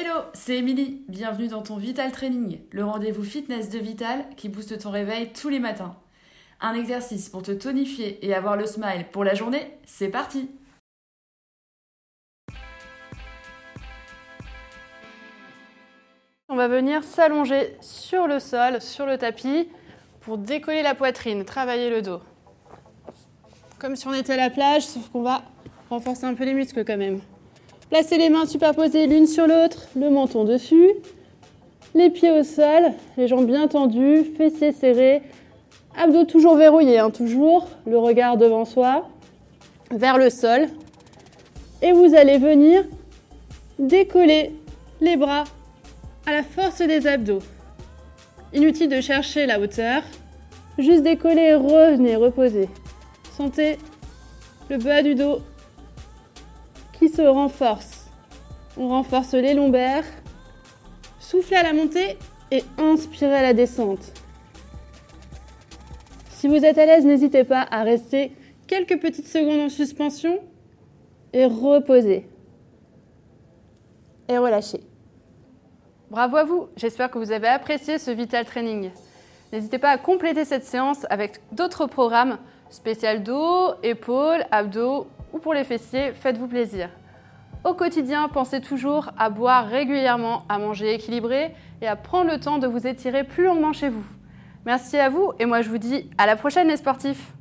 Hello, c'est Émilie. Bienvenue dans ton Vital Training, le rendez-vous fitness de Vital qui booste ton réveil tous les matins. Un exercice pour te tonifier et avoir le smile pour la journée, c'est parti On va venir s'allonger sur le sol, sur le tapis, pour décoller la poitrine, travailler le dos. Comme si on était à la plage, sauf qu'on va renforcer un peu les muscles quand même. Placez les mains superposées l'une sur l'autre, le menton dessus, les pieds au sol, les jambes bien tendues, fessiers serrés, abdos toujours verrouillés, hein, toujours le regard devant soi, vers le sol. Et vous allez venir décoller les bras à la force des abdos. Inutile de chercher la hauteur, juste décoller, revenez, reposez. Sentez le bas du dos qui se renforce. On renforce les lombaires. Soufflez à la montée et inspirez à la descente. Si vous êtes à l'aise, n'hésitez pas à rester quelques petites secondes en suspension et reposer. Et relâchez. Bravo à vous, j'espère que vous avez apprécié ce Vital Training. N'hésitez pas à compléter cette séance avec d'autres programmes spécial dos, épaules, abdos ou pour les fessiers, faites-vous plaisir. Au quotidien, pensez toujours à boire régulièrement, à manger équilibré et à prendre le temps de vous étirer plus longuement chez vous. Merci à vous et moi je vous dis à la prochaine les sportifs